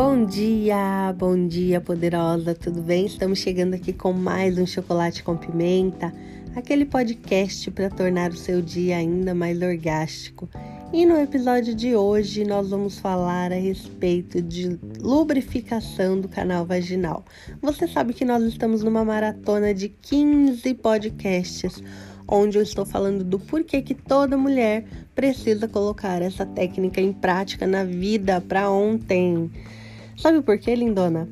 Bom dia, bom dia, poderosa, tudo bem? Estamos chegando aqui com mais um chocolate com pimenta, aquele podcast para tornar o seu dia ainda mais orgástico. E no episódio de hoje nós vamos falar a respeito de lubrificação do canal vaginal. Você sabe que nós estamos numa maratona de 15 podcasts onde eu estou falando do porquê que toda mulher precisa colocar essa técnica em prática na vida para ontem. Sabe por quê, lindona?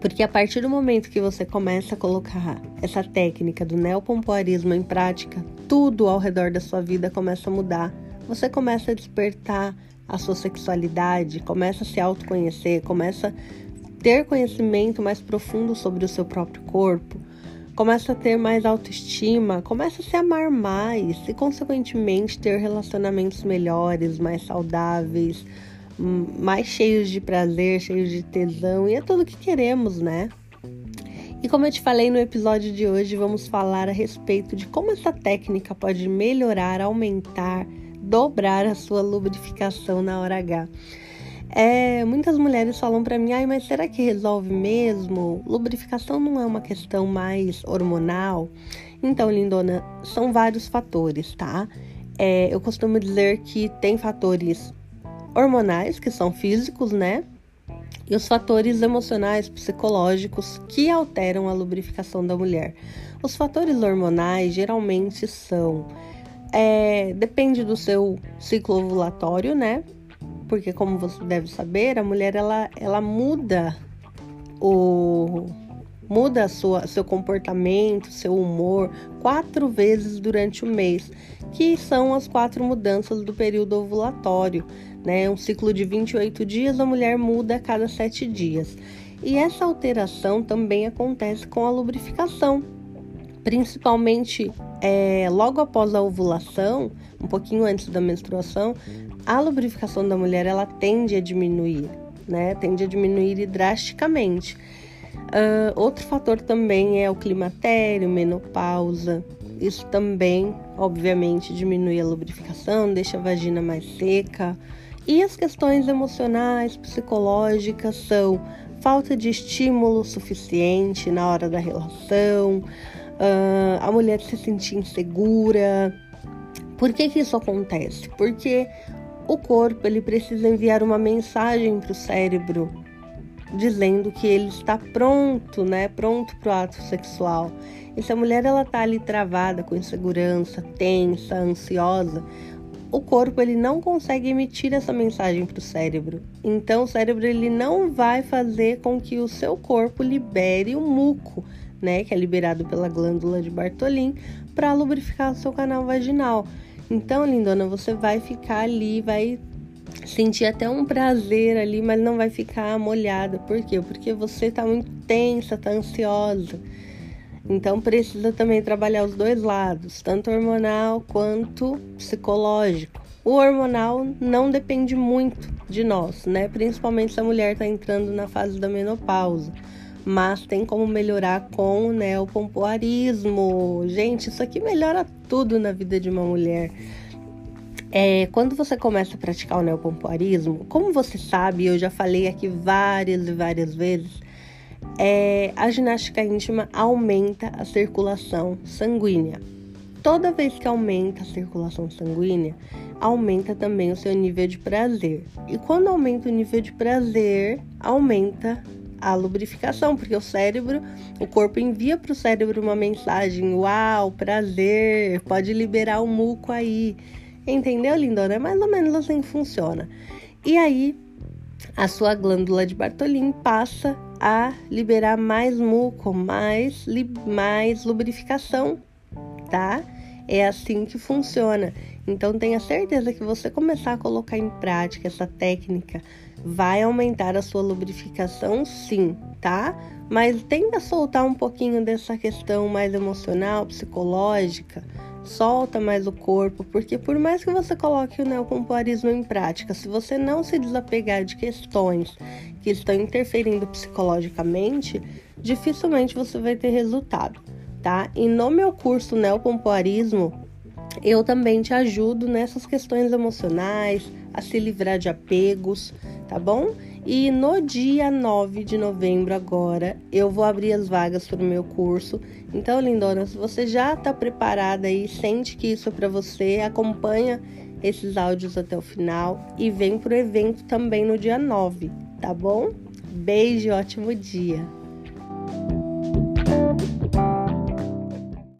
Porque a partir do momento que você começa a colocar essa técnica do neopompoarismo em prática, tudo ao redor da sua vida começa a mudar. Você começa a despertar a sua sexualidade, começa a se autoconhecer, começa a ter conhecimento mais profundo sobre o seu próprio corpo começa a ter mais autoestima, começa a se amar mais e, consequentemente, ter relacionamentos melhores, mais saudáveis, mais cheios de prazer, cheios de tesão e é tudo que queremos, né? E como eu te falei no episódio de hoje, vamos falar a respeito de como essa técnica pode melhorar, aumentar, dobrar a sua lubrificação na hora H. É, muitas mulheres falam para mim, ai, mas será que resolve mesmo? Lubrificação não é uma questão mais hormonal? Então, lindona, são vários fatores, tá? É, eu costumo dizer que tem fatores hormonais, que são físicos, né? E os fatores emocionais, psicológicos, que alteram a lubrificação da mulher. Os fatores hormonais geralmente são. É, depende do seu ciclo ovulatório, né? porque como você deve saber, a mulher ela, ela muda o muda sua, seu comportamento, seu humor quatro vezes durante o mês, que são as quatro mudanças do período ovulatório. Né? Um ciclo de 28 dias, a mulher muda a cada sete dias. E essa alteração também acontece com a lubrificação, principalmente é, logo após a ovulação, um pouquinho antes da menstruação, a lubrificação da mulher ela tende a diminuir, né? Tende a diminuir drasticamente. Uh, outro fator também é o climatério, menopausa. Isso também, obviamente, diminui a lubrificação, deixa a vagina mais seca. E as questões emocionais, psicológicas são falta de estímulo suficiente na hora da relação, uh, a mulher se sentir insegura. Por que, que isso acontece? Porque o corpo ele precisa enviar uma mensagem para o cérebro dizendo que ele está pronto, né? Pronto para o ato sexual. E se a mulher ela tá ali travada, com insegurança, tensa, ansiosa, o corpo ele não consegue emitir essa mensagem para o cérebro. Então o cérebro ele não vai fazer com que o seu corpo libere o muco, né, que é liberado pela glândula de Bartolin, para lubrificar o seu canal vaginal. Então, lindona, você vai ficar ali, vai sentir até um prazer ali, mas não vai ficar molhada. Por quê? Porque você tá muito tensa, tá ansiosa. Então precisa também trabalhar os dois lados, tanto hormonal quanto psicológico. O hormonal não depende muito de nós, né? Principalmente se a mulher está entrando na fase da menopausa mas tem como melhorar com o neopompoarismo. Gente, isso aqui melhora tudo na vida de uma mulher. É, quando você começa a praticar o neopompoarismo, como você sabe, eu já falei aqui várias e várias vezes, é, a ginástica íntima aumenta a circulação sanguínea. Toda vez que aumenta a circulação sanguínea, aumenta também o seu nível de prazer. E quando aumenta o nível de prazer, aumenta a lubrificação, porque o cérebro, o corpo envia para o cérebro uma mensagem: Uau, prazer, pode liberar o muco aí. Entendeu, lindona? É mais ou menos assim funciona. E aí, a sua glândula de Bartolin passa a liberar mais muco, mais, mais lubrificação, tá? É assim que funciona. Então tenha certeza que você começar a colocar em prática essa técnica vai aumentar a sua lubrificação, sim, tá? Mas tenta soltar um pouquinho dessa questão mais emocional, psicológica. Solta mais o corpo, porque por mais que você coloque o neopompoarismo em prática, se você não se desapegar de questões que estão interferindo psicologicamente, dificilmente você vai ter resultado, tá? E no meu curso Neopompoarismo, eu também te ajudo nessas questões emocionais, a se livrar de apegos, tá bom? E no dia 9 de novembro, agora, eu vou abrir as vagas para o meu curso. Então, lindona, se você já está preparada e sente que isso é para você, acompanha esses áudios até o final e vem para o evento também no dia 9, tá bom? Beijo, ótimo dia!